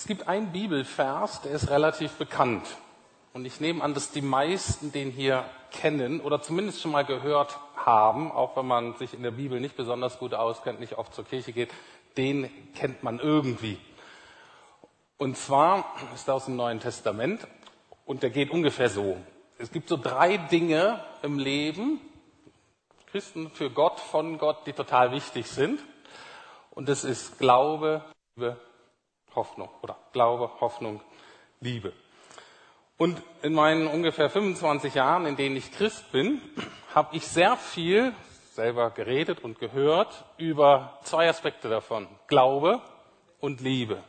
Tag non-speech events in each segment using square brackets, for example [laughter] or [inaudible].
Es gibt einen Bibelvers, der ist relativ bekannt. Und ich nehme an, dass die meisten den hier kennen oder zumindest schon mal gehört haben, auch wenn man sich in der Bibel nicht besonders gut auskennt, nicht oft zur Kirche geht, den kennt man irgendwie. Und zwar ist er aus dem Neuen Testament und der geht ungefähr so. Es gibt so drei Dinge im Leben, Christen für Gott, von Gott, die total wichtig sind. Und das ist Glaube, Liebe, Hoffnung. Oder Glaube, Hoffnung, Liebe. Und in meinen ungefähr 25 Jahren, in denen ich Christ bin, habe ich sehr viel selber geredet und gehört über zwei Aspekte davon. Glaube und Liebe.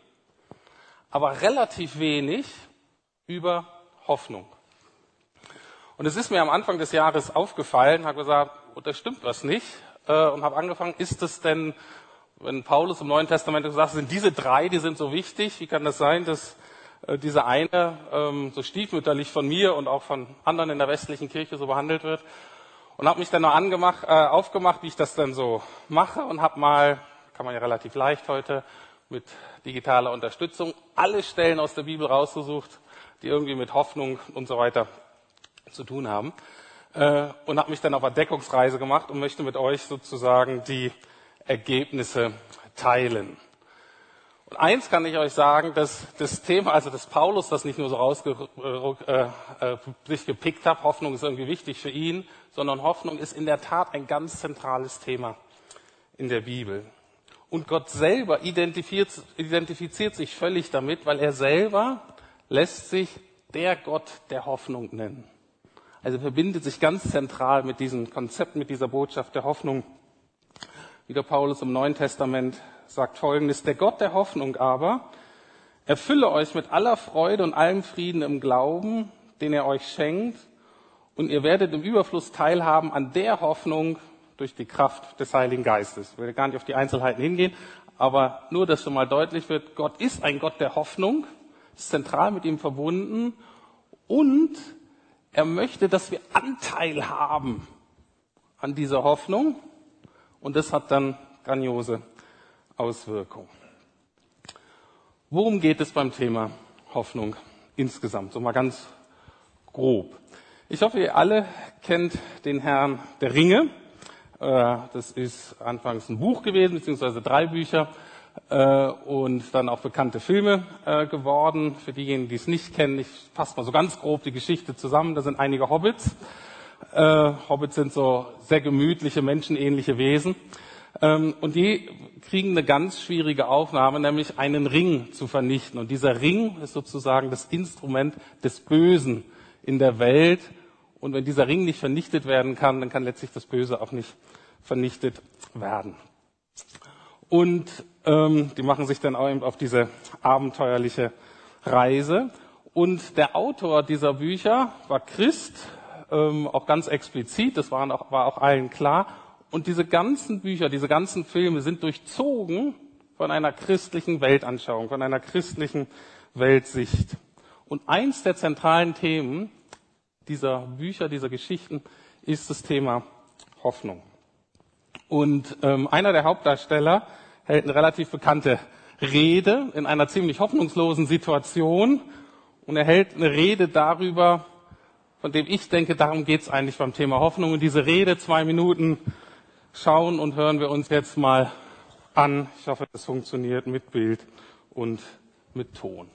Aber relativ wenig über Hoffnung. Und es ist mir am Anfang des Jahres aufgefallen, habe gesagt, oh, da stimmt was nicht, äh, und habe angefangen, ist es denn, wenn Paulus im Neuen Testament gesagt sind diese drei, die sind so wichtig, wie kann das sein, dass äh, diese eine ähm, so stiefmütterlich von mir und auch von anderen in der westlichen Kirche so behandelt wird? Und habe mich dann noch angemacht, äh, aufgemacht, wie ich das dann so mache und habe mal, kann man ja relativ leicht heute mit digitaler Unterstützung, alle Stellen aus der Bibel rausgesucht, die irgendwie mit Hoffnung und so weiter zu tun haben. Äh, und habe mich dann auf Entdeckungsreise gemacht und möchte mit euch sozusagen die Ergebnisse teilen. Und eins kann ich euch sagen, dass das Thema, also dass Paulus das nicht nur so rausge äh, äh, sich gepickt hat, Hoffnung ist irgendwie wichtig für ihn, sondern Hoffnung ist in der Tat ein ganz zentrales Thema in der Bibel. Und Gott selber identifiziert, identifiziert sich völlig damit, weil er selber lässt sich der Gott der Hoffnung nennen. Also verbindet sich ganz zentral mit diesem Konzept, mit dieser Botschaft der Hoffnung. Wieder Paulus im Neuen Testament sagt Folgendes, der Gott der Hoffnung aber erfülle euch mit aller Freude und allem Frieden im Glauben, den er euch schenkt, und ihr werdet im Überfluss teilhaben an der Hoffnung durch die Kraft des Heiligen Geistes. Ich will gar nicht auf die Einzelheiten hingehen, aber nur, dass schon mal deutlich wird, Gott ist ein Gott der Hoffnung, ist zentral mit ihm verbunden und er möchte, dass wir Anteil haben an dieser Hoffnung und das hat dann grandiose Auswirkungen. Worum geht es beim Thema Hoffnung insgesamt? So mal ganz grob. Ich hoffe, ihr alle kennt den Herrn der Ringe. Äh, das ist anfangs ein Buch gewesen, beziehungsweise drei Bücher äh, und dann auch bekannte Filme äh, geworden. Für diejenigen, die es nicht kennen, ich fasse mal so ganz grob die Geschichte zusammen. Da sind einige Hobbits. Äh, Hobbits sind so sehr gemütliche, menschenähnliche Wesen. Ähm, und die kriegen eine ganz schwierige Aufnahme, nämlich einen Ring zu vernichten. Und dieser Ring ist sozusagen das Instrument des Bösen in der Welt. Und wenn dieser Ring nicht vernichtet werden kann, dann kann letztlich das Böse auch nicht vernichtet werden. Und ähm, die machen sich dann auch eben auf diese abenteuerliche Reise. Und der Autor dieser Bücher war Christ, ähm, auch ganz explizit, das war auch, war auch allen klar. Und diese ganzen Bücher, diese ganzen Filme sind durchzogen von einer christlichen Weltanschauung, von einer christlichen Weltsicht. Und eins der zentralen Themen dieser Bücher, dieser Geschichten ist das Thema Hoffnung. Und ähm, einer der Hauptdarsteller hält eine relativ bekannte Rede in einer ziemlich hoffnungslosen Situation. Und er hält eine Rede darüber, von dem ich denke, darum geht es eigentlich beim Thema Hoffnung. Und diese Rede, zwei Minuten, schauen und hören wir uns jetzt mal an. Ich hoffe, das funktioniert mit Bild und mit Ton.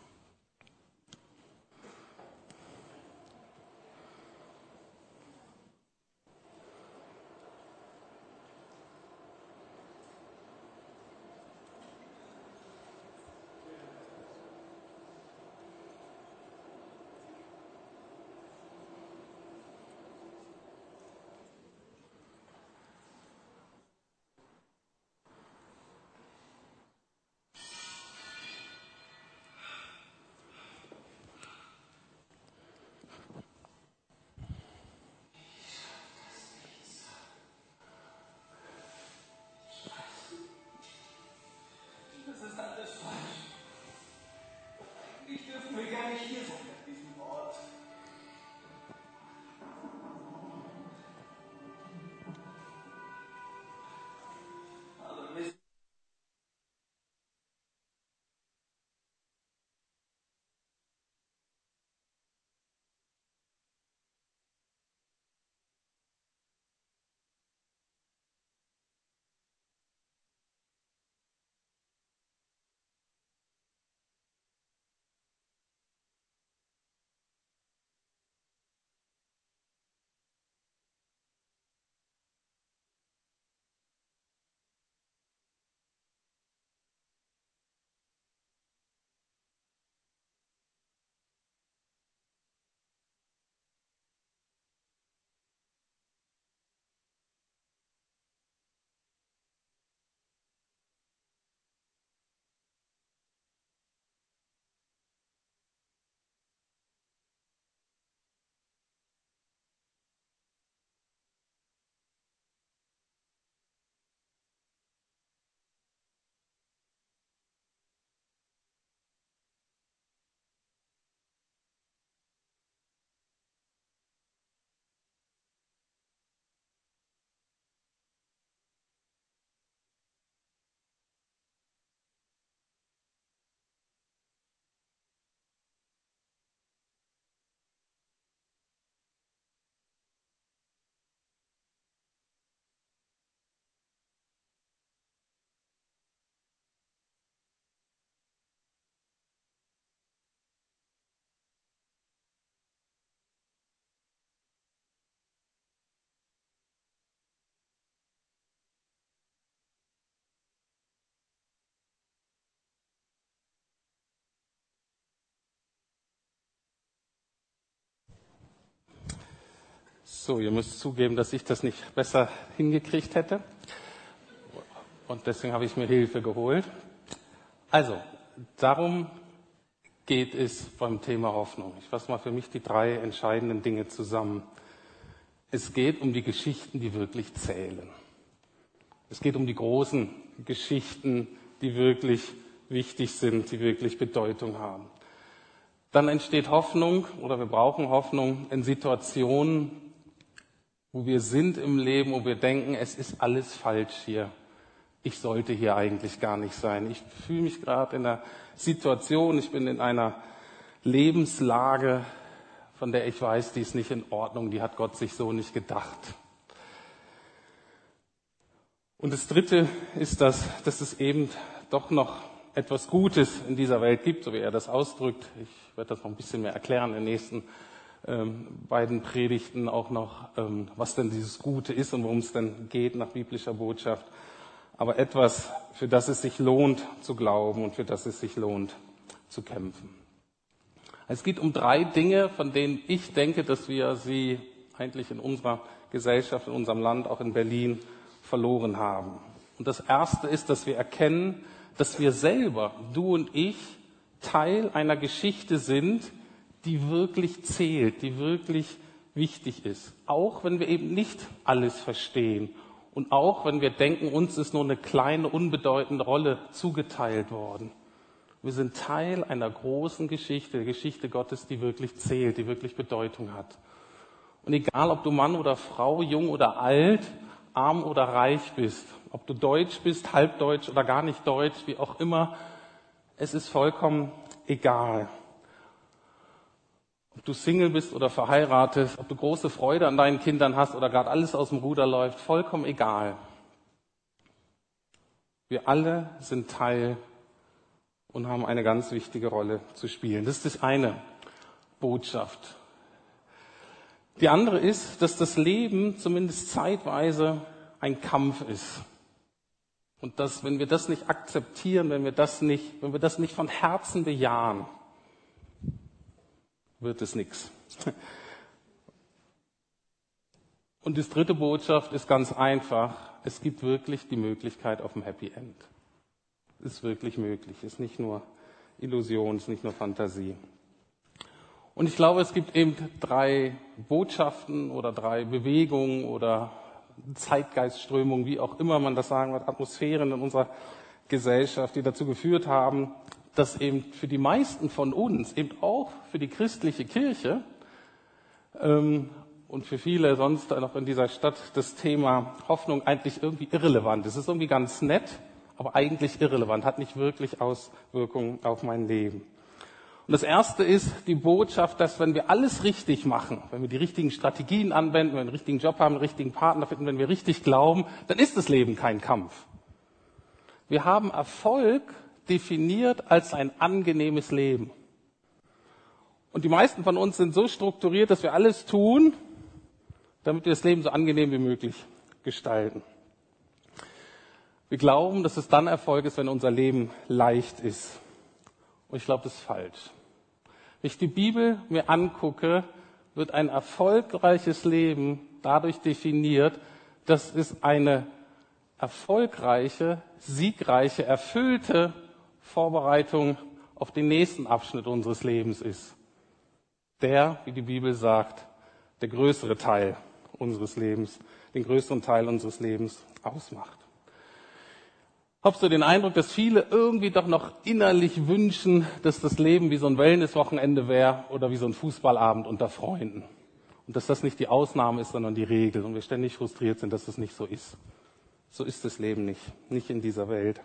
So, ihr müsst zugeben, dass ich das nicht besser hingekriegt hätte. Und deswegen habe ich mir Hilfe geholt. Also, darum geht es beim Thema Hoffnung. Ich fasse mal für mich die drei entscheidenden Dinge zusammen. Es geht um die Geschichten, die wirklich zählen. Es geht um die großen Geschichten, die wirklich wichtig sind, die wirklich Bedeutung haben. Dann entsteht Hoffnung oder wir brauchen Hoffnung in Situationen, wo wir sind im Leben, wo wir denken, es ist alles falsch hier. Ich sollte hier eigentlich gar nicht sein. Ich fühle mich gerade in einer Situation, ich bin in einer Lebenslage, von der ich weiß, die ist nicht in Ordnung, die hat Gott sich so nicht gedacht. Und das Dritte ist, dass, dass es eben doch noch etwas Gutes in dieser Welt gibt, so wie er das ausdrückt. Ich werde das noch ein bisschen mehr erklären in den nächsten ähm, beiden Predigten auch noch, ähm, was denn dieses Gute ist und worum es denn geht nach biblischer Botschaft. Aber etwas, für das es sich lohnt zu glauben und für das es sich lohnt zu kämpfen. Es geht um drei Dinge, von denen ich denke, dass wir sie eigentlich in unserer Gesellschaft, in unserem Land, auch in Berlin verloren haben. Und das erste ist, dass wir erkennen, dass wir selber, du und ich, Teil einer Geschichte sind, die wirklich zählt, die wirklich wichtig ist. Auch wenn wir eben nicht alles verstehen und auch wenn wir denken, uns ist nur eine kleine, unbedeutende Rolle zugeteilt worden. Wir sind Teil einer großen Geschichte, der Geschichte Gottes, die wirklich zählt, die wirklich Bedeutung hat. Und egal, ob du Mann oder Frau, jung oder alt, arm oder reich bist, ob du deutsch bist, halbdeutsch oder gar nicht deutsch, wie auch immer, es ist vollkommen egal. Ob du Single bist oder verheiratet, ob du große Freude an deinen Kindern hast oder gerade alles aus dem Ruder läuft, vollkommen egal. Wir alle sind Teil und haben eine ganz wichtige Rolle zu spielen. Das ist die eine Botschaft. Die andere ist, dass das Leben zumindest zeitweise ein Kampf ist. Und dass, wenn wir das nicht akzeptieren, wenn wir das nicht, wenn wir das nicht von Herzen bejahen, wird es nichts. [laughs] Und die dritte Botschaft ist ganz einfach. Es gibt wirklich die Möglichkeit auf ein Happy End. Ist wirklich möglich. Ist nicht nur Illusion, ist nicht nur Fantasie. Und ich glaube, es gibt eben drei Botschaften oder drei Bewegungen oder Zeitgeistströmungen, wie auch immer man das sagen wird, Atmosphären in unserer Gesellschaft, die dazu geführt haben, dass eben für die meisten von uns, eben auch für die christliche Kirche ähm, und für viele sonst noch in dieser Stadt das Thema Hoffnung eigentlich irgendwie irrelevant ist. Es ist irgendwie ganz nett, aber eigentlich irrelevant, hat nicht wirklich Auswirkungen auf mein Leben. Und das erste ist die Botschaft, dass wenn wir alles richtig machen, wenn wir die richtigen Strategien anwenden, wenn wir einen richtigen Job haben, einen richtigen Partner finden, wenn wir richtig glauben, dann ist das Leben kein Kampf. Wir haben Erfolg definiert als ein angenehmes Leben. Und die meisten von uns sind so strukturiert, dass wir alles tun, damit wir das Leben so angenehm wie möglich gestalten. Wir glauben, dass es dann Erfolg ist, wenn unser Leben leicht ist. Und ich glaube, das ist falsch. Wenn ich die Bibel mir angucke, wird ein erfolgreiches Leben dadurch definiert, dass es eine erfolgreiche, siegreiche, erfüllte Vorbereitung auf den nächsten Abschnitt unseres Lebens ist. Der, wie die Bibel sagt, der größere Teil unseres Lebens, den größeren Teil unseres Lebens ausmacht. Habst du den Eindruck, dass viele irgendwie doch noch innerlich wünschen, dass das Leben wie so ein Wellnesswochenende wäre oder wie so ein Fußballabend unter Freunden? Und dass das nicht die Ausnahme ist, sondern die Regel. Und wir ständig frustriert sind, dass das nicht so ist. So ist das Leben nicht. Nicht in dieser Welt.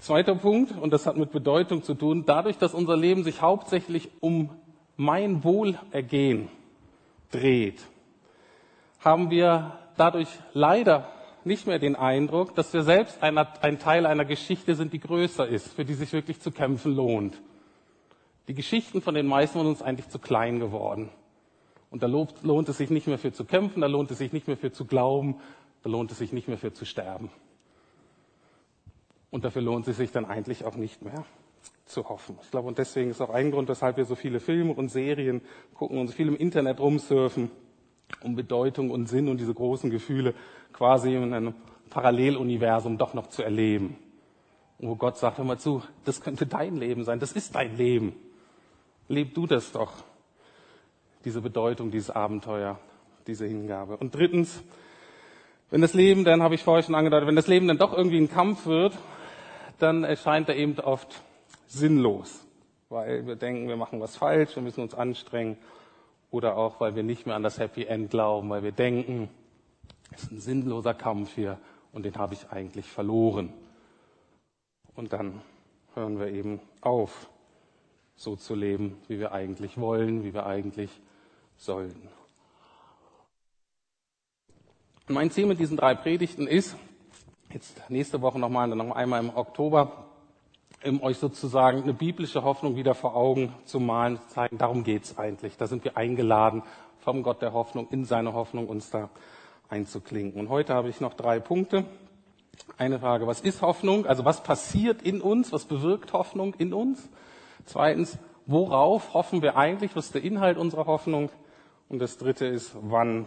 Zweiter Punkt, und das hat mit Bedeutung zu tun, dadurch, dass unser Leben sich hauptsächlich um mein Wohlergehen dreht, haben wir dadurch leider nicht mehr den Eindruck, dass wir selbst ein, ein Teil einer Geschichte sind, die größer ist, für die sich wirklich zu kämpfen lohnt. Die Geschichten von den meisten von uns eigentlich zu klein geworden. Und da lohnt es sich nicht mehr für zu kämpfen, da lohnt es sich nicht mehr für zu glauben, da lohnt es sich nicht mehr für zu sterben. Und dafür lohnt es sich dann eigentlich auch nicht mehr zu hoffen. Ich glaube, und deswegen ist auch ein Grund, weshalb wir so viele Filme und Serien gucken und so viel im Internet rumsurfen, um Bedeutung und Sinn und diese großen Gefühle quasi in einem Paralleluniversum doch noch zu erleben. wo Gott sagt, hör mal zu, das könnte dein Leben sein, das ist dein Leben. Leb du das doch. Diese Bedeutung, dieses Abenteuer, diese Hingabe. Und drittens, wenn das Leben, dann habe ich vorher schon angedeutet, wenn das Leben dann doch irgendwie ein Kampf wird, dann erscheint er eben oft sinnlos, weil wir denken, wir machen was falsch, wir müssen uns anstrengen oder auch, weil wir nicht mehr an das Happy End glauben, weil wir denken, es ist ein sinnloser Kampf hier und den habe ich eigentlich verloren. Und dann hören wir eben auf, so zu leben, wie wir eigentlich wollen, wie wir eigentlich sollten. Mein Ziel mit diesen drei Predigten ist, jetzt nächste Woche nochmal, dann noch einmal im Oktober, um euch sozusagen eine biblische Hoffnung wieder vor Augen zu malen, zu zeigen, darum geht's eigentlich. Da sind wir eingeladen, vom Gott der Hoffnung in seine Hoffnung uns da einzuklinken. Und heute habe ich noch drei Punkte. Eine Frage, was ist Hoffnung? Also was passiert in uns? Was bewirkt Hoffnung in uns? Zweitens, worauf hoffen wir eigentlich? Was ist der Inhalt unserer Hoffnung? Und das dritte ist, wann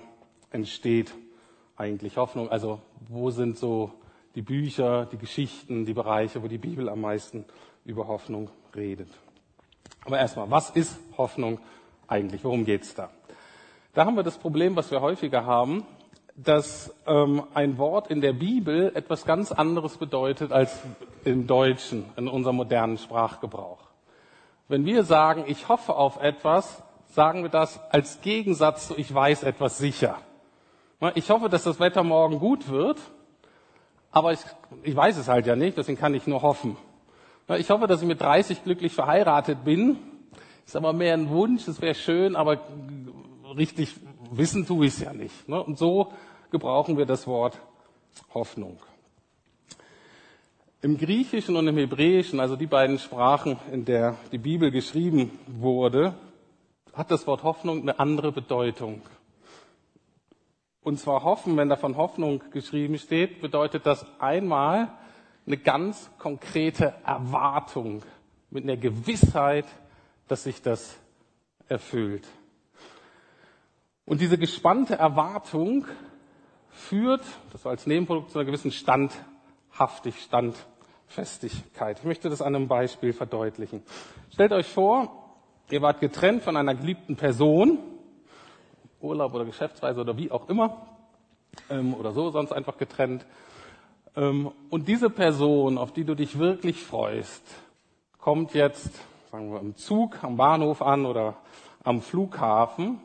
entsteht eigentlich Hoffnung? Also wo sind so die Bücher, die Geschichten, die Bereiche, wo die Bibel am meisten über Hoffnung redet. Aber erstmal, was ist Hoffnung eigentlich? Worum geht's da? Da haben wir das Problem, was wir häufiger haben, dass ähm, ein Wort in der Bibel etwas ganz anderes bedeutet als im Deutschen, in unserem modernen Sprachgebrauch. Wenn wir sagen, ich hoffe auf etwas, sagen wir das als Gegensatz zu ich weiß etwas sicher. Ich hoffe, dass das Wetter morgen gut wird, aber ich, ich weiß es halt ja nicht, deswegen kann ich nur hoffen. Ich hoffe, dass ich mit 30 glücklich verheiratet bin. Ist aber mehr ein Wunsch, es wäre schön, aber richtig wissen tue ich es ja nicht. Ne? Und so gebrauchen wir das Wort Hoffnung. Im Griechischen und im Hebräischen, also die beiden Sprachen, in der die Bibel geschrieben wurde, hat das Wort Hoffnung eine andere Bedeutung. Und zwar hoffen, wenn da von Hoffnung geschrieben steht, bedeutet das einmal eine ganz konkrete Erwartung mit einer Gewissheit, dass sich das erfüllt. Und diese gespannte Erwartung führt, das war als Nebenprodukt, zu einer gewissen Standhaftig, Standfestigkeit. Ich möchte das an einem Beispiel verdeutlichen. Stellt euch vor, ihr wart getrennt von einer geliebten Person Urlaub oder Geschäftsreise oder wie auch immer ähm, oder so, sonst einfach getrennt. Ähm, und diese Person, auf die du dich wirklich freust, kommt jetzt, sagen wir, im Zug am Bahnhof an oder am Flughafen.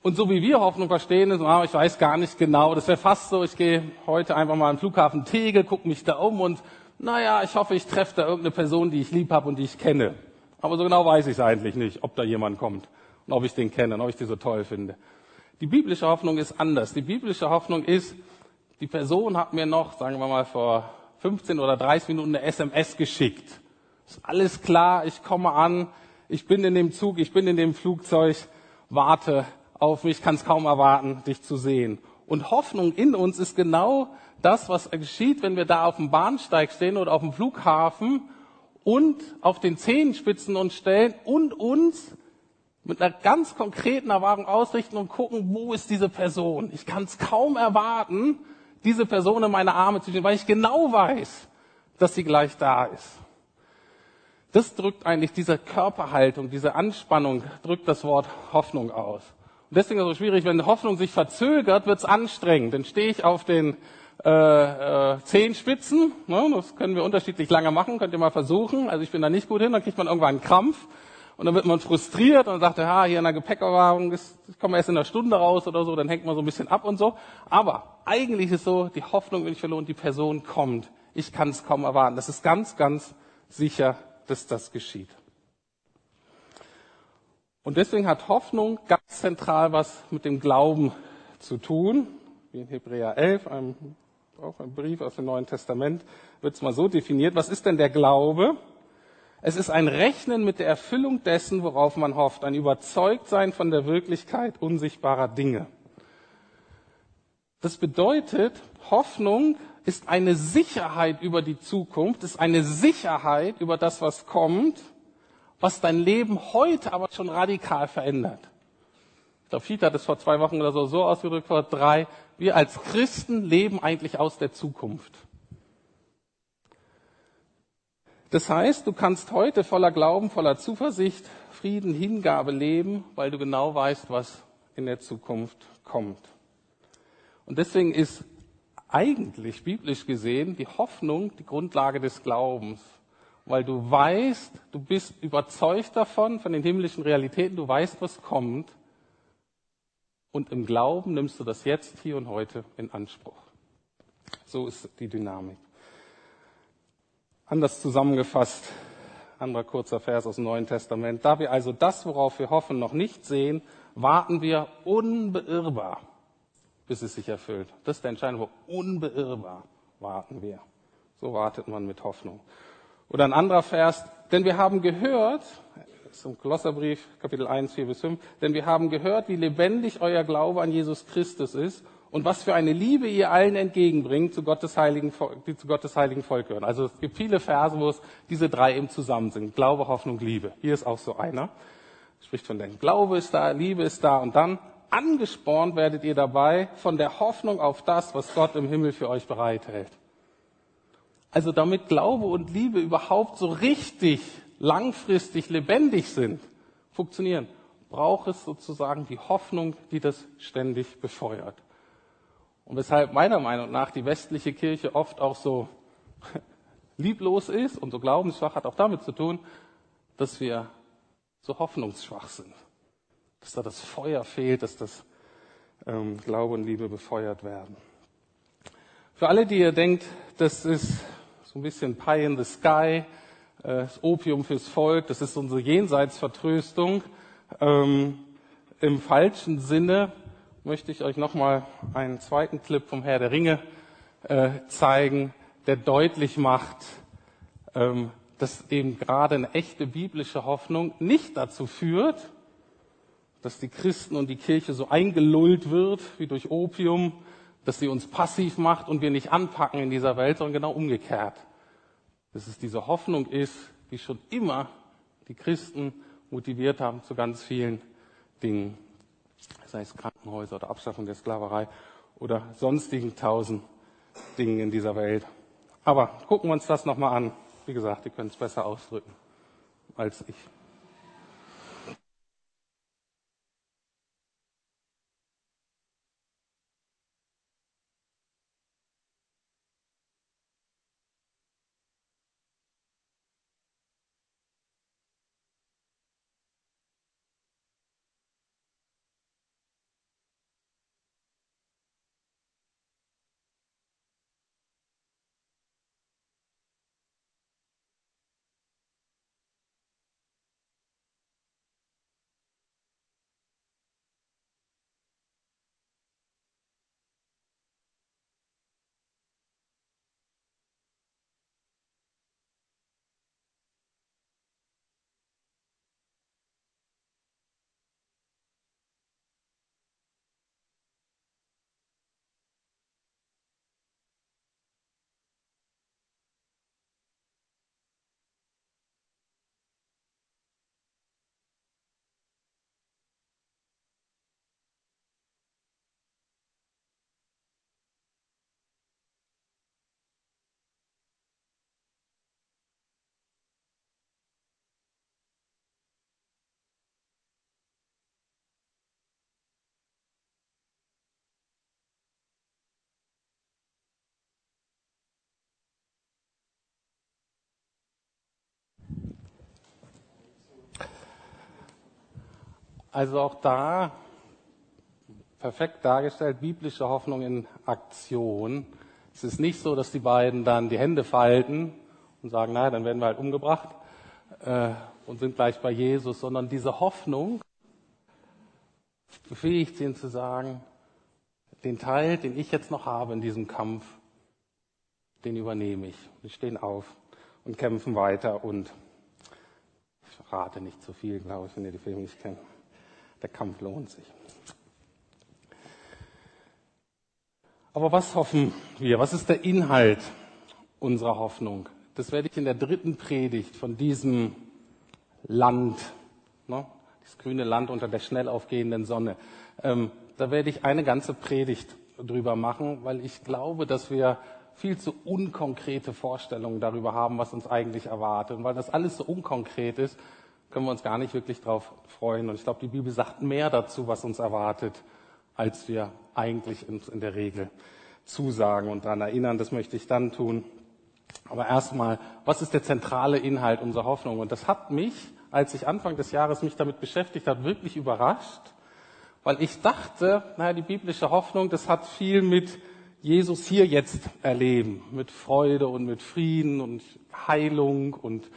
Und so wie wir Hoffnung verstehen, ist, ah, ich weiß gar nicht genau, das wäre fast so, ich gehe heute einfach mal am Flughafen Tegel, gucke mich da um und naja, ich hoffe, ich treffe da irgendeine Person, die ich lieb habe und die ich kenne. Aber so genau weiß ich es eigentlich nicht, ob da jemand kommt und ob ich den kenne und ob ich die so toll finde. Die biblische Hoffnung ist anders. Die biblische Hoffnung ist, die Person hat mir noch, sagen wir mal, vor 15 oder 30 Minuten eine SMS geschickt. Ist alles klar, ich komme an, ich bin in dem Zug, ich bin in dem Flugzeug, warte auf mich, kann es kaum erwarten, dich zu sehen. Und Hoffnung in uns ist genau das, was geschieht, wenn wir da auf dem Bahnsteig stehen oder auf dem Flughafen und auf den Zehenspitzen uns stellen und uns mit einer ganz konkreten Erwartung ausrichten und gucken, wo ist diese Person. Ich kann es kaum erwarten, diese Person in meine Arme zu stellen, weil ich genau weiß, dass sie gleich da ist. Das drückt eigentlich diese Körperhaltung, diese Anspannung, drückt das Wort Hoffnung aus. Und deswegen ist es so schwierig, wenn Hoffnung sich verzögert, wird es anstrengend. Dann stehe ich auf den äh, äh, Zehenspitzen, ne, das können wir unterschiedlich lange machen, könnt ihr mal versuchen. Also ich bin da nicht gut hin, dann kriegt man irgendwann einen Krampf. Und dann wird man frustriert und sagt, ja, hier in der Gepäckerwagen, das kommen wir erst in einer Stunde raus oder so, dann hängt man so ein bisschen ab und so. Aber eigentlich ist so, die Hoffnung will ich verloren, die Person kommt. Ich kann es kaum erwarten. Das ist ganz, ganz sicher, dass das geschieht. Und deswegen hat Hoffnung ganz zentral was mit dem Glauben zu tun. Wie in Hebräer 11, einem, auch ein Brief aus dem Neuen Testament, wird es mal so definiert. Was ist denn der Glaube? Es ist ein Rechnen mit der Erfüllung dessen, worauf man hofft, ein Überzeugtsein von der Wirklichkeit unsichtbarer Dinge. Das bedeutet, Hoffnung ist eine Sicherheit über die Zukunft, ist eine Sicherheit über das, was kommt, was dein Leben heute aber schon radikal verändert. Ich glaube, Fiete hat es vor zwei Wochen oder so so ausgedrückt, vor drei. Wir als Christen leben eigentlich aus der Zukunft. Das heißt, du kannst heute voller Glauben, voller Zuversicht, Frieden, Hingabe leben, weil du genau weißt, was in der Zukunft kommt. Und deswegen ist eigentlich biblisch gesehen die Hoffnung die Grundlage des Glaubens, weil du weißt, du bist überzeugt davon, von den himmlischen Realitäten, du weißt, was kommt. Und im Glauben nimmst du das jetzt, hier und heute in Anspruch. So ist die Dynamik. Anders zusammengefasst, anderer kurzer Vers aus dem Neuen Testament. Da wir also das, worauf wir hoffen, noch nicht sehen, warten wir unbeirrbar, bis es sich erfüllt. Das ist der entscheidende Unbeirrbar warten wir. So wartet man mit Hoffnung. Oder ein anderer Vers, denn wir haben gehört, im Kolosserbrief, Kapitel 1, 4 bis 5, denn wir haben gehört, wie lebendig euer Glaube an Jesus Christus ist und was für eine Liebe ihr allen entgegenbringt, zu Gottes heiligen, die zu Gottes heiligen Volk gehören. Also es gibt viele Verse, wo es diese drei eben zusammen sind. Glaube, Hoffnung, Liebe. Hier ist auch so einer. Spricht von den Glaube ist da, Liebe ist da und dann angespornt werdet ihr dabei von der Hoffnung auf das, was Gott im Himmel für euch bereithält. Also damit Glaube und Liebe überhaupt so richtig langfristig lebendig sind, funktionieren, braucht es sozusagen die Hoffnung, die das ständig befeuert. Und weshalb meiner Meinung nach die westliche Kirche oft auch so [laughs] lieblos ist und so glaubensschwach hat auch damit zu tun, dass wir so hoffnungsschwach sind. Dass da das Feuer fehlt, dass das ähm, Glaube und Liebe befeuert werden. Für alle, die ihr denkt, das ist so ein bisschen Pie in the Sky, äh, das Opium fürs Volk, das ist unsere Jenseitsvertröstung, ähm, im falschen Sinne möchte ich euch nochmal einen zweiten Clip vom Herr der Ringe äh, zeigen, der deutlich macht, ähm, dass eben gerade eine echte biblische Hoffnung nicht dazu führt, dass die Christen und die Kirche so eingelullt wird wie durch Opium, dass sie uns passiv macht und wir nicht anpacken in dieser Welt, sondern genau umgekehrt. Dass es diese Hoffnung ist, die schon immer die Christen motiviert haben zu ganz vielen Dingen sei es Krankenhäuser oder Abschaffung der Sklaverei oder sonstigen tausend Dingen in dieser Welt. Aber gucken wir uns das nochmal an. Wie gesagt, die können es besser ausdrücken als ich. Also auch da perfekt dargestellt, biblische Hoffnung in Aktion. Es ist nicht so, dass die beiden dann die Hände falten und sagen, naja, dann werden wir halt umgebracht äh, und sind gleich bei Jesus, sondern diese Hoffnung befähigt sie zu sagen, den Teil, den ich jetzt noch habe in diesem Kampf, den übernehme ich. Wir stehen auf und kämpfen weiter und ich rate nicht zu viel, glaube ich, wenn ihr die Filme nicht kennt. Der Kampf lohnt sich. Aber was hoffen wir? Was ist der Inhalt unserer Hoffnung? Das werde ich in der dritten Predigt von diesem Land, ne, das grüne Land unter der schnell aufgehenden Sonne, ähm, da werde ich eine ganze Predigt drüber machen, weil ich glaube, dass wir viel zu unkonkrete Vorstellungen darüber haben, was uns eigentlich erwartet. Und weil das alles so unkonkret ist, können wir uns gar nicht wirklich darauf freuen. Und ich glaube, die Bibel sagt mehr dazu, was uns erwartet, als wir eigentlich in der Regel zusagen und daran erinnern. Das möchte ich dann tun. Aber erstmal, was ist der zentrale Inhalt unserer Hoffnung? Und das hat mich, als ich Anfang des Jahres mich damit beschäftigt habe, wirklich überrascht, weil ich dachte, naja, die biblische Hoffnung, das hat viel mit Jesus hier jetzt erleben, mit Freude und mit Frieden und Heilung und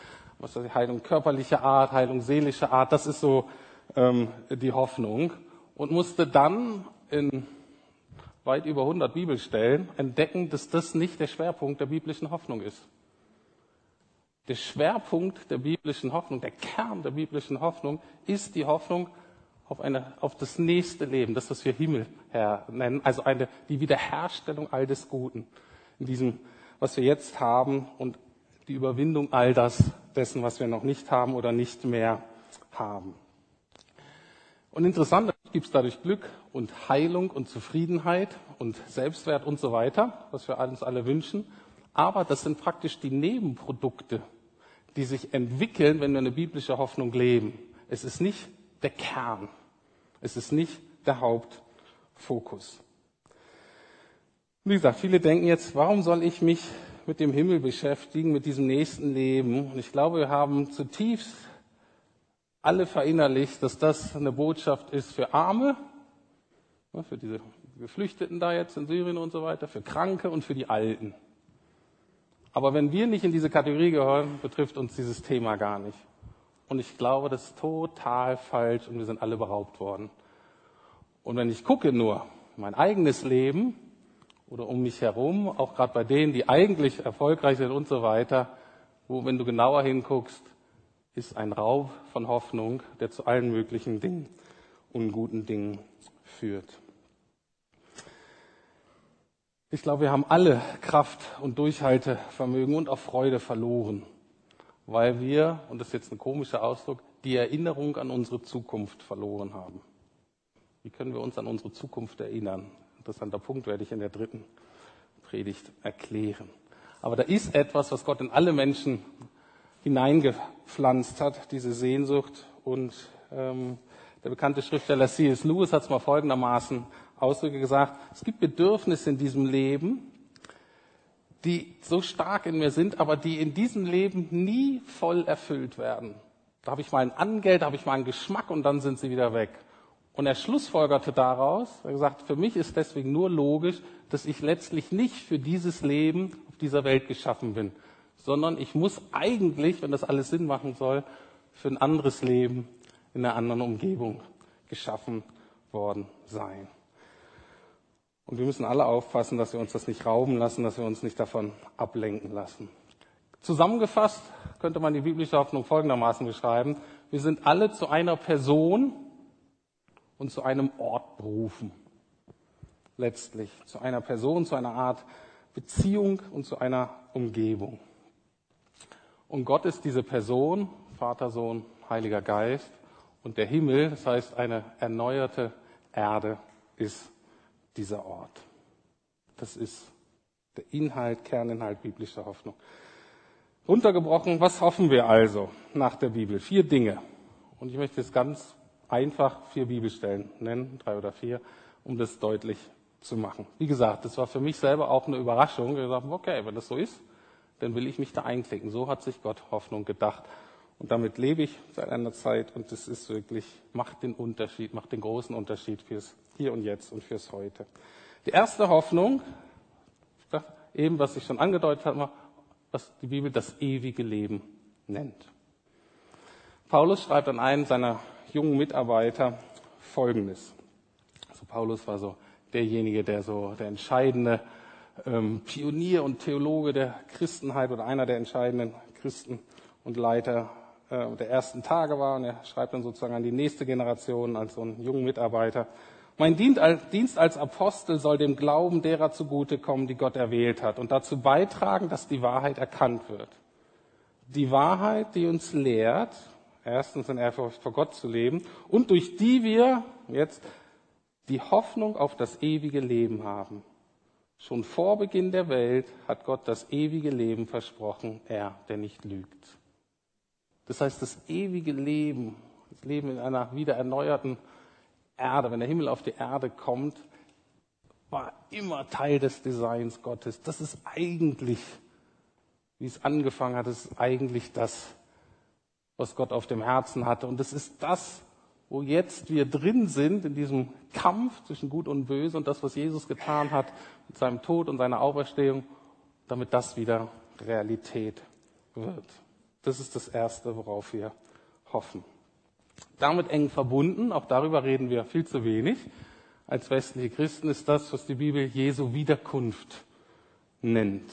was ich, Heilung körperlicher Art, Heilung seelischer Art, das ist so ähm, die Hoffnung. Und musste dann in weit über 100 Bibelstellen entdecken, dass das nicht der Schwerpunkt der biblischen Hoffnung ist. Der Schwerpunkt der biblischen Hoffnung, der Kern der biblischen Hoffnung ist die Hoffnung auf, eine, auf das nächste Leben, das, was wir Himmel nennen, also eine, die Wiederherstellung all des Guten, in diesem, was wir jetzt haben und die Überwindung all das, dessen, was wir noch nicht haben oder nicht mehr haben. Und interessant, gibt es dadurch Glück und Heilung und Zufriedenheit und Selbstwert und so weiter, was wir uns alle wünschen. Aber das sind praktisch die Nebenprodukte, die sich entwickeln, wenn wir eine biblische Hoffnung leben. Es ist nicht der Kern. Es ist nicht der Hauptfokus. Wie gesagt, viele denken jetzt, warum soll ich mich mit dem Himmel beschäftigen, mit diesem nächsten Leben? Und ich glaube, wir haben zutiefst alle verinnerlicht, dass das eine Botschaft ist für Arme, für diese Geflüchteten da jetzt in Syrien und so weiter, für Kranke und für die Alten. Aber wenn wir nicht in diese Kategorie gehören, betrifft uns dieses Thema gar nicht. Und ich glaube, das ist total falsch und wir sind alle beraubt worden. Und wenn ich gucke nur mein eigenes Leben oder um mich herum, auch gerade bei denen, die eigentlich erfolgreich sind und so weiter, wo, wenn du genauer hinguckst, ist ein Raub von Hoffnung, der zu allen möglichen Dingen, unguten Dingen führt. Ich glaube, wir haben alle Kraft und Durchhaltevermögen und auch Freude verloren weil wir, und das ist jetzt ein komischer Ausdruck, die Erinnerung an unsere Zukunft verloren haben. Wie können wir uns an unsere Zukunft erinnern? Interessanter Punkt werde ich in der dritten Predigt erklären. Aber da ist etwas, was Gott in alle Menschen hineingepflanzt hat, diese Sehnsucht. Und ähm, der bekannte Schriftsteller C.S. Lewis hat es mal folgendermaßen Ausdrücke gesagt. Es gibt Bedürfnisse in diesem Leben, die so stark in mir sind, aber die in diesem Leben nie voll erfüllt werden. Da habe ich mal ein Angeld, da habe ich mal einen Geschmack und dann sind sie wieder weg. Und er schlussfolgerte daraus, er gesagt, für mich ist deswegen nur logisch, dass ich letztlich nicht für dieses Leben auf dieser Welt geschaffen bin, sondern ich muss eigentlich, wenn das alles Sinn machen soll, für ein anderes Leben in einer anderen Umgebung geschaffen worden sein. Und wir müssen alle aufpassen, dass wir uns das nicht rauben lassen, dass wir uns nicht davon ablenken lassen. Zusammengefasst könnte man die biblische Hoffnung folgendermaßen beschreiben. Wir sind alle zu einer Person und zu einem Ort berufen. Letztlich zu einer Person, zu einer Art Beziehung und zu einer Umgebung. Und Gott ist diese Person, Vater, Sohn, Heiliger Geist. Und der Himmel, das heißt eine erneuerte Erde, ist dieser Ort. Das ist der Inhalt, Kerninhalt biblischer Hoffnung. Runtergebrochen, was hoffen wir also nach der Bibel? Vier Dinge. Und ich möchte jetzt ganz einfach vier Bibelstellen nennen, drei oder vier, um das deutlich zu machen. Wie gesagt, das war für mich selber auch eine Überraschung. Wir gesagt, okay, wenn das so ist, dann will ich mich da einklicken. So hat sich Gott Hoffnung gedacht. Und damit lebe ich seit einer Zeit und das ist wirklich, macht den Unterschied, macht den großen Unterschied fürs hier und jetzt und fürs Heute. Die erste Hoffnung, eben was ich schon angedeutet habe, was die Bibel das ewige Leben nennt. Paulus schreibt an einen seiner jungen Mitarbeiter Folgendes. Also Paulus war so derjenige, der so der entscheidende ähm, Pionier und Theologe der Christenheit oder einer der entscheidenden Christen und Leiter äh, der ersten Tage war. Und er schreibt dann sozusagen an die nächste Generation als so einen jungen Mitarbeiter Mein Dienst als Apostel soll dem Glauben derer zugutekommen, die Gott erwählt hat und dazu beitragen, dass die Wahrheit erkannt wird. Die Wahrheit, die uns lehrt, erstens in Ehrfurcht vor Gott zu leben und durch die wir jetzt die Hoffnung auf das ewige Leben haben. Schon vor Beginn der Welt hat Gott das ewige Leben versprochen, er, der nicht lügt. Das heißt, das ewige Leben, das Leben in einer wieder erneuerten Erde, wenn der Himmel auf die Erde kommt, war immer Teil des Designs Gottes. Das ist eigentlich, wie es angefangen hat, das ist eigentlich das, was Gott auf dem Herzen hatte. Und das ist das, wo jetzt wir drin sind, in diesem Kampf zwischen Gut und Böse und das, was Jesus getan hat mit seinem Tod und seiner Auferstehung, damit das wieder Realität wird. Das ist das Erste, worauf wir hoffen damit eng verbunden, auch darüber reden wir viel zu wenig. Als westliche Christen ist das, was die Bibel Jesu Wiederkunft nennt.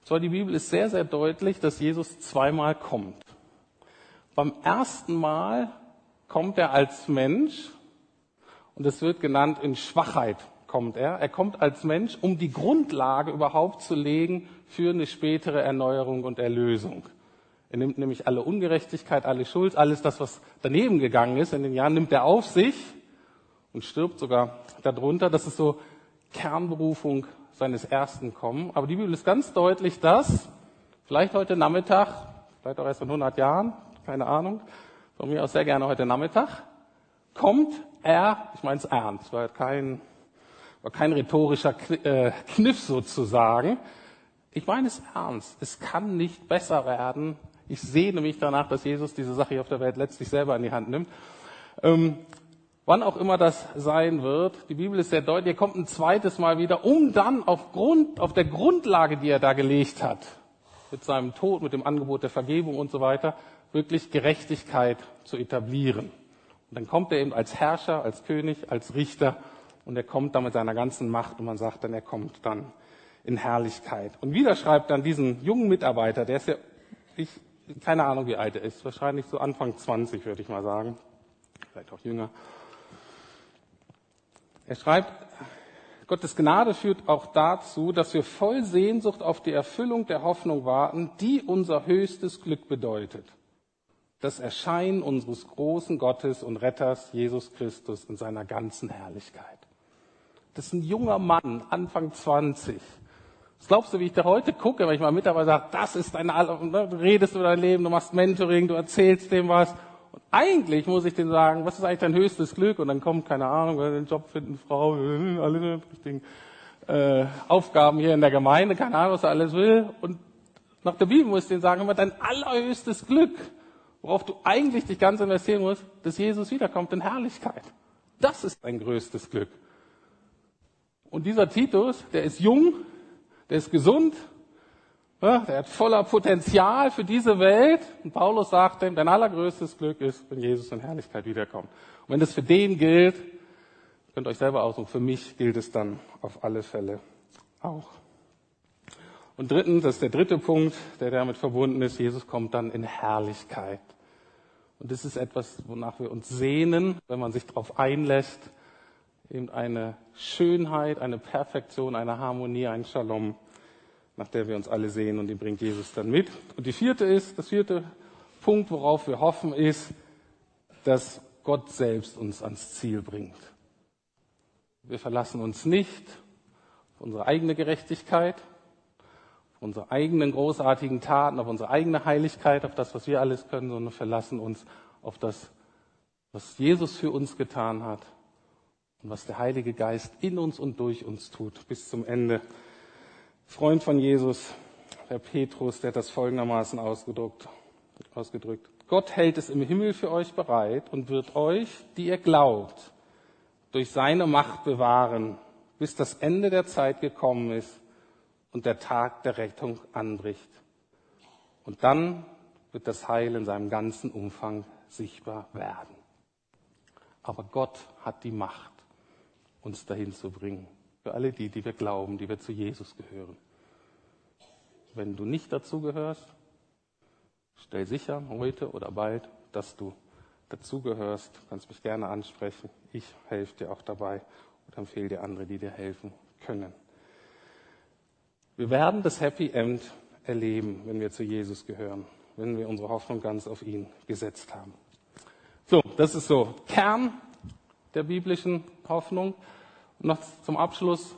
Und zwar die Bibel ist sehr, sehr deutlich, dass Jesus zweimal kommt. Beim ersten Mal kommt er als Mensch und es wird genannt in Schwachheit kommt er. Er kommt als Mensch, um die Grundlage überhaupt zu legen für eine spätere Erneuerung und Erlösung. Er nimmt nämlich alle Ungerechtigkeit, alle Schuld, alles das, was daneben gegangen ist in den Jahren, nimmt er auf sich und stirbt sogar darunter. Das ist so Kernberufung seines ersten Kommen. Aber die Bibel ist ganz deutlich, dass vielleicht heute Nachmittag, vielleicht auch erst in 100 Jahren, keine Ahnung, von mir aus sehr gerne heute Nachmittag, kommt er, ich meine es ernst, war kein, war kein rhetorischer äh, Kniff sozusagen, ich meine es ernst. Es kann nicht besser werden ich sehne mich danach, dass Jesus diese Sache hier auf der Welt letztlich selber in die Hand nimmt. Ähm, wann auch immer das sein wird, die Bibel ist sehr deutlich, er kommt ein zweites Mal wieder, um dann auf, Grund, auf der Grundlage, die er da gelegt hat, mit seinem Tod, mit dem Angebot der Vergebung und so weiter, wirklich Gerechtigkeit zu etablieren. Und dann kommt er eben als Herrscher, als König, als Richter und er kommt dann mit seiner ganzen Macht und man sagt dann, er kommt dann in Herrlichkeit. Und wieder schreibt dann diesen jungen Mitarbeiter, der ist ja, ich keine Ahnung, wie alt er ist, wahrscheinlich so Anfang 20, würde ich mal sagen, vielleicht auch jünger. Er schreibt, Gottes Gnade führt auch dazu, dass wir voll Sehnsucht auf die Erfüllung der Hoffnung warten, die unser höchstes Glück bedeutet. Das Erscheinen unseres großen Gottes und Retters Jesus Christus in seiner ganzen Herrlichkeit. Das ist ein junger Mann, Anfang 20, was glaubst du, wie ich da heute gucke, wenn ich mal Mitarbeiter sage, das ist dein, ne, du redest über dein Leben, du machst Mentoring, du erzählst dem was. Und eigentlich muss ich denen sagen, was ist eigentlich dein höchstes Glück? Und dann kommt, keine Ahnung, den Job finden, Frau, alle richtigen äh, Aufgaben hier in der Gemeinde, keine Ahnung, was er alles will. Und nach der Bibel muss ich denen sagen, immer dein allerhöchstes Glück, worauf du eigentlich dich ganz investieren musst, dass Jesus wiederkommt in Herrlichkeit. Das ist dein größtes Glück. Und dieser Titus, der ist jung, der ist gesund, der hat voller Potenzial für diese Welt. Und Paulus sagt ihm, dein allergrößtes Glück ist, wenn Jesus in Herrlichkeit wiederkommt. Und wenn das für den gilt, könnt ihr euch selber aussuchen, für mich gilt es dann auf alle Fälle auch. Und drittens, das ist der dritte Punkt, der damit verbunden ist, Jesus kommt dann in Herrlichkeit. Und das ist etwas, wonach wir uns sehnen, wenn man sich darauf einlässt, eben eine Schönheit, eine Perfektion, eine Harmonie, ein Shalom, nach der wir uns alle sehen und die bringt Jesus dann mit. Und die vierte ist, das vierte Punkt, worauf wir hoffen, ist, dass Gott selbst uns ans Ziel bringt. Wir verlassen uns nicht auf unsere eigene Gerechtigkeit, unsere eigenen großartigen Taten, auf unsere eigene Heiligkeit, auf das, was wir alles können, sondern verlassen uns auf das, was Jesus für uns getan hat und was der Heilige Geist in uns und durch uns tut bis zum Ende. Freund von Jesus, Herr Petrus, der hat das folgendermaßen ausgedrückt, ausgedrückt. Gott hält es im Himmel für euch bereit und wird euch, die ihr glaubt, durch seine Macht bewahren, bis das Ende der Zeit gekommen ist und der Tag der Rettung anbricht. Und dann wird das Heil in seinem ganzen Umfang sichtbar werden. Aber Gott hat die Macht uns dahin zu bringen. Für alle die, die wir glauben, die wir zu Jesus gehören. Wenn du nicht dazu gehörst, stell sicher heute oder bald, dass du dazugehörst, kannst mich gerne ansprechen. Ich helfe dir auch dabei und empfehle dir andere, die dir helfen können. Wir werden das Happy End erleben, wenn wir zu Jesus gehören, wenn wir unsere Hoffnung ganz auf ihn gesetzt haben. So, das ist so Kern der biblischen Hoffnung. Und noch zum Abschluss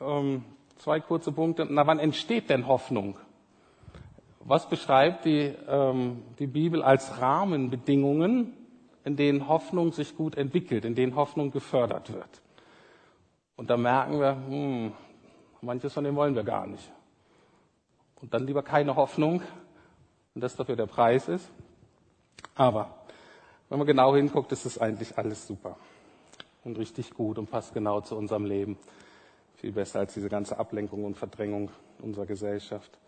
ähm, zwei kurze Punkte. Na, wann entsteht denn Hoffnung? Was beschreibt die, ähm, die Bibel als Rahmenbedingungen, in denen Hoffnung sich gut entwickelt, in denen Hoffnung gefördert wird? Und da merken wir, hm, manches von dem wollen wir gar nicht. Und dann lieber keine Hoffnung, und das dafür der Preis ist. Aber wenn man genau hinguckt, ist es eigentlich alles super und richtig gut und passt genau zu unserem Leben. Viel besser als diese ganze Ablenkung und Verdrängung unserer Gesellschaft.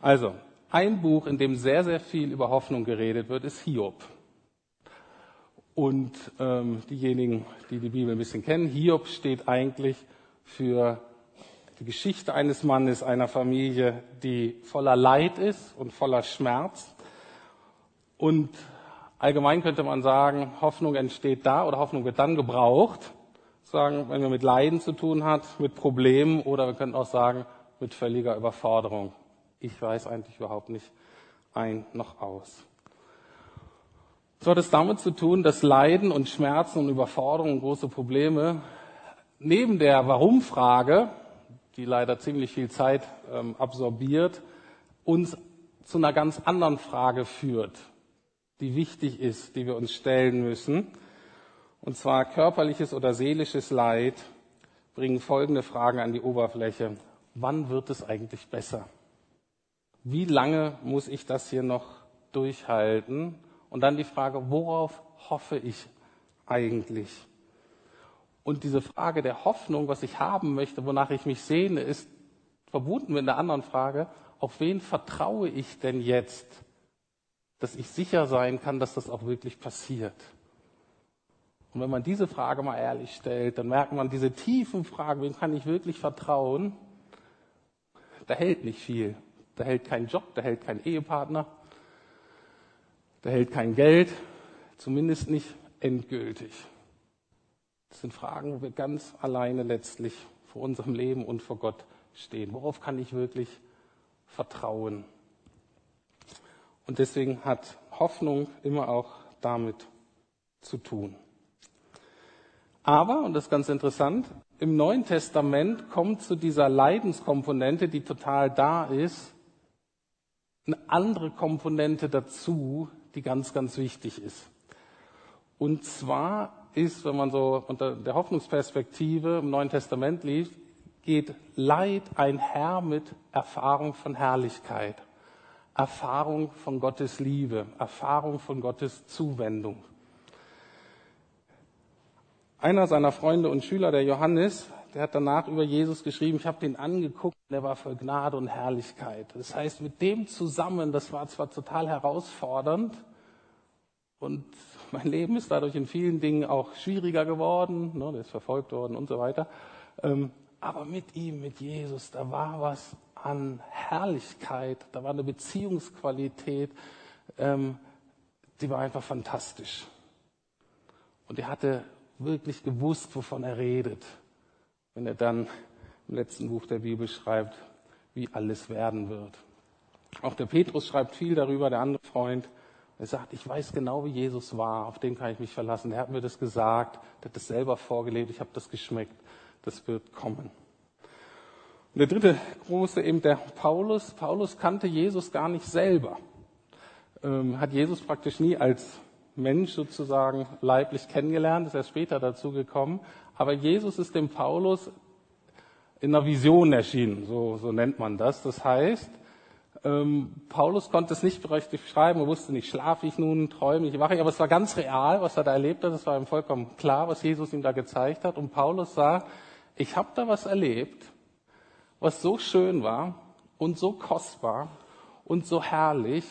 Also, ein Buch, in dem sehr, sehr viel über Hoffnung geredet wird, ist Hiob. Und ähm, diejenigen, die die Bibel ein bisschen kennen, Hiob steht eigentlich für die Geschichte eines Mannes, einer Familie, die voller Leid ist und voller Schmerz. Und allgemein könnte man sagen, Hoffnung entsteht da oder Hoffnung wird dann gebraucht, sagen, wenn man mit Leiden zu tun hat, mit Problemen oder wir könnten auch sagen, mit völliger Überforderung. Ich weiß eigentlich überhaupt nicht ein noch aus. So hat es damit zu tun, dass Leiden und Schmerzen und Überforderungen und große Probleme neben der Warum-Frage, die leider ziemlich viel Zeit ähm, absorbiert, uns zu einer ganz anderen Frage führt, die wichtig ist, die wir uns stellen müssen. Und zwar körperliches oder seelisches Leid bringen folgende Fragen an die Oberfläche. Wann wird es eigentlich besser? Wie lange muss ich das hier noch durchhalten? Und dann die Frage, worauf hoffe ich eigentlich? Und diese Frage der Hoffnung, was ich haben möchte, wonach ich mich sehne, ist verbunden mit einer anderen Frage, auf wen vertraue ich denn jetzt, dass ich sicher sein kann, dass das auch wirklich passiert? Und wenn man diese Frage mal ehrlich stellt, dann merkt man diese tiefen Fragen, wem kann ich wirklich vertrauen? Da hält nicht viel. Da hält kein Job, da hält kein Ehepartner, da hält kein Geld, zumindest nicht endgültig. Das sind Fragen, wo wir ganz alleine letztlich vor unserem Leben und vor Gott stehen. Worauf kann ich wirklich vertrauen? Und deswegen hat Hoffnung immer auch damit zu tun. Aber, und das ist ganz interessant, im Neuen Testament kommt zu dieser Leidenskomponente, die total da ist, eine andere Komponente dazu, die ganz, ganz wichtig ist. Und zwar ist, wenn man so unter der Hoffnungsperspektive im Neuen Testament liest, geht Leid einher mit Erfahrung von Herrlichkeit, Erfahrung von Gottes Liebe, Erfahrung von Gottes Zuwendung. Einer seiner Freunde und Schüler, der Johannes, der hat danach über Jesus geschrieben, ich habe den angeguckt, der war voll Gnade und Herrlichkeit. Das heißt, mit dem zusammen, das war zwar total herausfordernd und [laughs] mein Leben ist dadurch in vielen Dingen auch schwieriger geworden, ne, der ist verfolgt worden und so weiter. Ähm, aber mit ihm, mit Jesus, da war was an Herrlichkeit, da war eine Beziehungsqualität, ähm, die war einfach fantastisch. Und er hatte wirklich gewusst, wovon er redet, wenn er dann im letzten Buch der Bibel schreibt, wie alles werden wird. Auch der Petrus schreibt viel darüber, der andere Freund. Er sagt, ich weiß genau, wie Jesus war, auf den kann ich mich verlassen. Er hat mir das gesagt, der hat das selber vorgelebt, ich habe das geschmeckt, das wird kommen. Und der dritte große, eben der Paulus. Paulus kannte Jesus gar nicht selber. Ähm, hat Jesus praktisch nie als Mensch sozusagen leiblich kennengelernt, ist erst später dazu gekommen. Aber Jesus ist dem Paulus in einer Vision erschienen, so, so nennt man das. Das heißt, ähm, Paulus konnte es nicht richtig schreiben, er wusste nicht, schlafe ich nun, träume ich, wache ich, aber es war ganz real, was er da erlebt hat, es war ihm vollkommen klar, was Jesus ihm da gezeigt hat. Und Paulus sah, ich habe da was erlebt, was so schön war und so kostbar und so herrlich,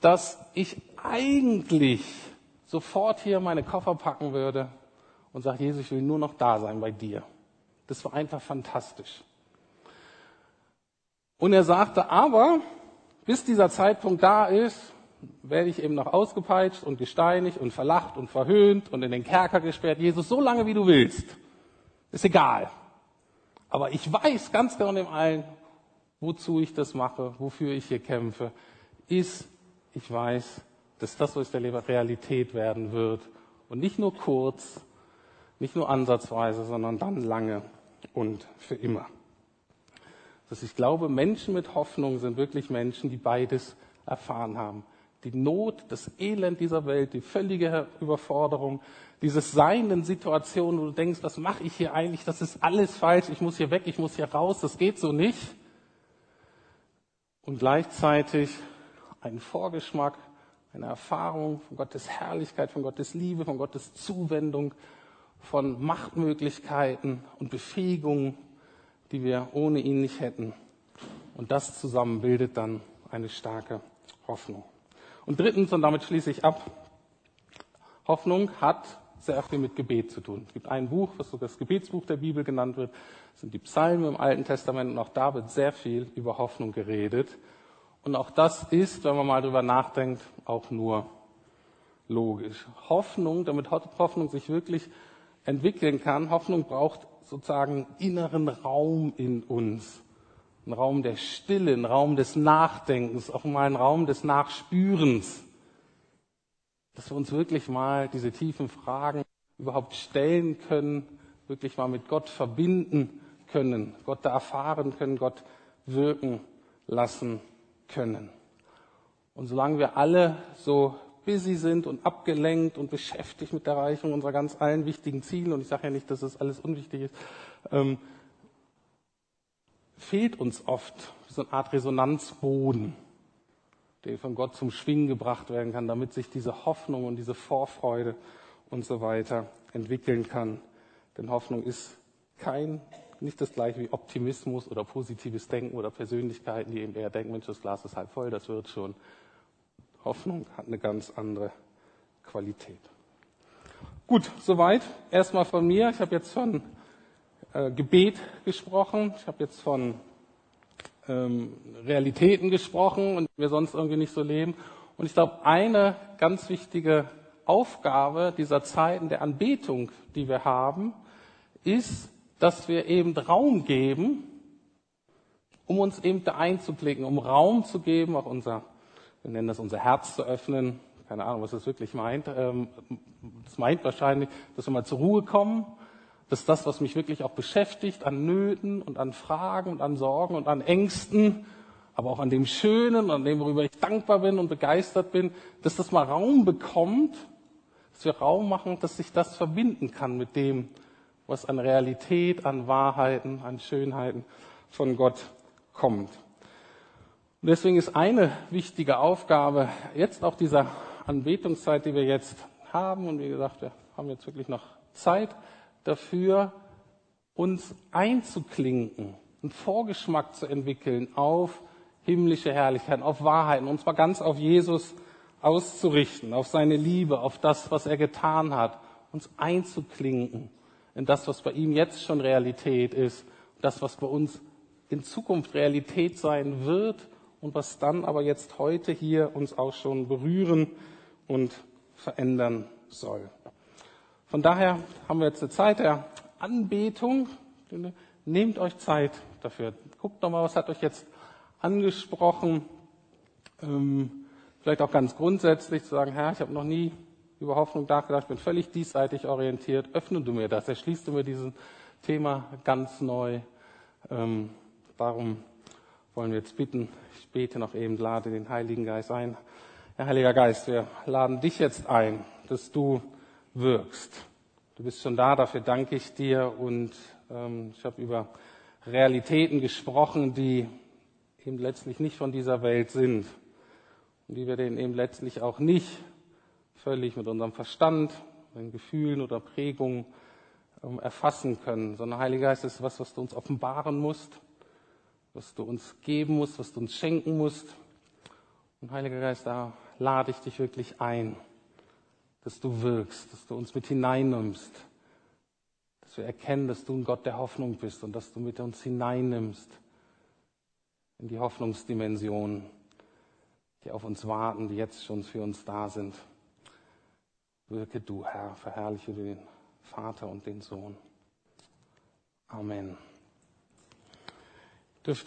dass ich eigentlich sofort hier meine Koffer packen würde und sage, Jesus, ich will nur noch da sein bei dir. Das war einfach fantastisch. Und er sagte, aber bis dieser Zeitpunkt da ist, werde ich eben noch ausgepeitscht und gesteinigt und verlacht und verhöhnt und in den Kerker gesperrt. Jesus, so lange wie du willst. Ist egal. Aber ich weiß ganz genau dem allen, wozu ich das mache, wofür ich hier kämpfe, ist, ich weiß, dass das, was der Leben Realität werden wird. Und nicht nur kurz, nicht nur ansatzweise, sondern dann lange und für immer. Dass ich glaube, Menschen mit Hoffnung sind wirklich Menschen, die beides erfahren haben. Die Not, das Elend dieser Welt, die völlige Überforderung, dieses Sein in Situationen, wo du denkst, was mache ich hier eigentlich? Das ist alles falsch. Ich muss hier weg, ich muss hier raus. Das geht so nicht. Und gleichzeitig ein Vorgeschmack, eine Erfahrung von Gottes Herrlichkeit, von Gottes Liebe, von Gottes Zuwendung, von Machtmöglichkeiten und Befähigungen, die wir ohne ihn nicht hätten. Und das zusammen bildet dann eine starke Hoffnung. Und drittens, und damit schließe ich ab, Hoffnung hat sehr viel mit Gebet zu tun. Es gibt ein Buch, was sogar das Gebetsbuch der Bibel genannt wird. Das sind die Psalmen im Alten Testament und auch da wird sehr viel über Hoffnung geredet. Und auch das ist, wenn man mal drüber nachdenkt, auch nur logisch. Hoffnung, damit Hoffnung sich wirklich entwickeln kann, Hoffnung braucht sozusagen inneren Raum in uns. Ein Raum der Stille, ein Raum des Nachdenkens, auch mal ein Raum des Nachspürens. Dass wir uns wirklich mal diese tiefen Fragen überhaupt stellen können, wirklich mal mit Gott verbinden können, Gott da erfahren können, Gott wirken lassen können. Und solange wir alle so busy sind und abgelenkt und beschäftigt mit der Erreichung unserer ganz allen wichtigen Ziele, und ich sage ja nicht, dass das alles unwichtig ist, ähm, fehlt uns oft so eine Art Resonanzboden, der von Gott zum Schwingen gebracht werden kann, damit sich diese Hoffnung und diese Vorfreude und so weiter entwickeln kann. Denn Hoffnung ist kein nicht das gleiche wie Optimismus oder positives Denken oder Persönlichkeiten, die eben eher denken, Mensch, das Glas ist halb voll, das wird schon. Hoffnung hat eine ganz andere Qualität. Gut, soweit. Erstmal von mir. Ich habe jetzt von äh, Gebet gesprochen. Ich habe jetzt von ähm, Realitäten gesprochen und wir sonst irgendwie nicht so leben. Und ich glaube, eine ganz wichtige Aufgabe dieser Zeiten der Anbetung, die wir haben, ist, dass wir eben Raum geben, um uns eben da einzuklicken, um Raum zu geben, auch unser, wir nennen das unser Herz zu öffnen. Keine Ahnung, was das wirklich meint. Ähm, das meint wahrscheinlich, dass wir mal zur Ruhe kommen, dass das, was mich wirklich auch beschäftigt, an Nöten und an Fragen und an Sorgen und an Ängsten, aber auch an dem Schönen, an dem, worüber ich dankbar bin und begeistert bin, dass das mal Raum bekommt, dass wir Raum machen, dass sich das verbinden kann mit dem, was an Realität, an Wahrheiten, an Schönheiten von Gott kommt. Und deswegen ist eine wichtige Aufgabe jetzt auch dieser Anbetungszeit, die wir jetzt haben, und wie gesagt, wir haben jetzt wirklich noch Zeit dafür, uns einzuklinken, einen Vorgeschmack zu entwickeln auf himmlische Herrlichkeit, auf Wahrheiten, und zwar ganz auf Jesus auszurichten, auf seine Liebe, auf das, was er getan hat, uns einzuklinken in das, was bei ihm jetzt schon Realität ist, das, was bei uns in Zukunft Realität sein wird und was dann aber jetzt heute hier uns auch schon berühren und verändern soll. Von daher haben wir jetzt eine Zeit der Anbetung. Nehmt euch Zeit dafür. Guckt doch mal, was hat euch jetzt angesprochen. Ähm, vielleicht auch ganz grundsätzlich zu sagen, Herr, ich habe noch nie über Hoffnung nachgedacht, ich bin völlig diesseitig orientiert. Öffne du mir das, erschließt du mir dieses Thema ganz neu. Ähm, darum wollen wir jetzt bitten, ich bete noch eben, lade den Heiligen Geist ein. Herr Heiliger Geist, wir laden dich jetzt ein, dass du wirkst. Du bist schon da, dafür danke ich dir und ähm, ich habe über Realitäten gesprochen, die eben letztlich nicht von dieser Welt sind und die wir denen eben letztlich auch nicht völlig mit unserem Verstand, den Gefühlen oder Prägungen ähm, erfassen können, sondern Heiliger Geist ist was, was du uns offenbaren musst, was du uns geben musst, was du uns schenken musst. Und Heiliger Geist, da lade ich dich wirklich ein, dass du wirkst, dass du uns mit hineinnimmst, dass wir erkennen, dass du ein Gott der Hoffnung bist und dass du mit uns hineinnimmst in die Hoffnungsdimension die auf uns warten, die jetzt schon für uns da sind. Wirke du, Herr, verherrliche den Vater und den Sohn. Amen. peuvent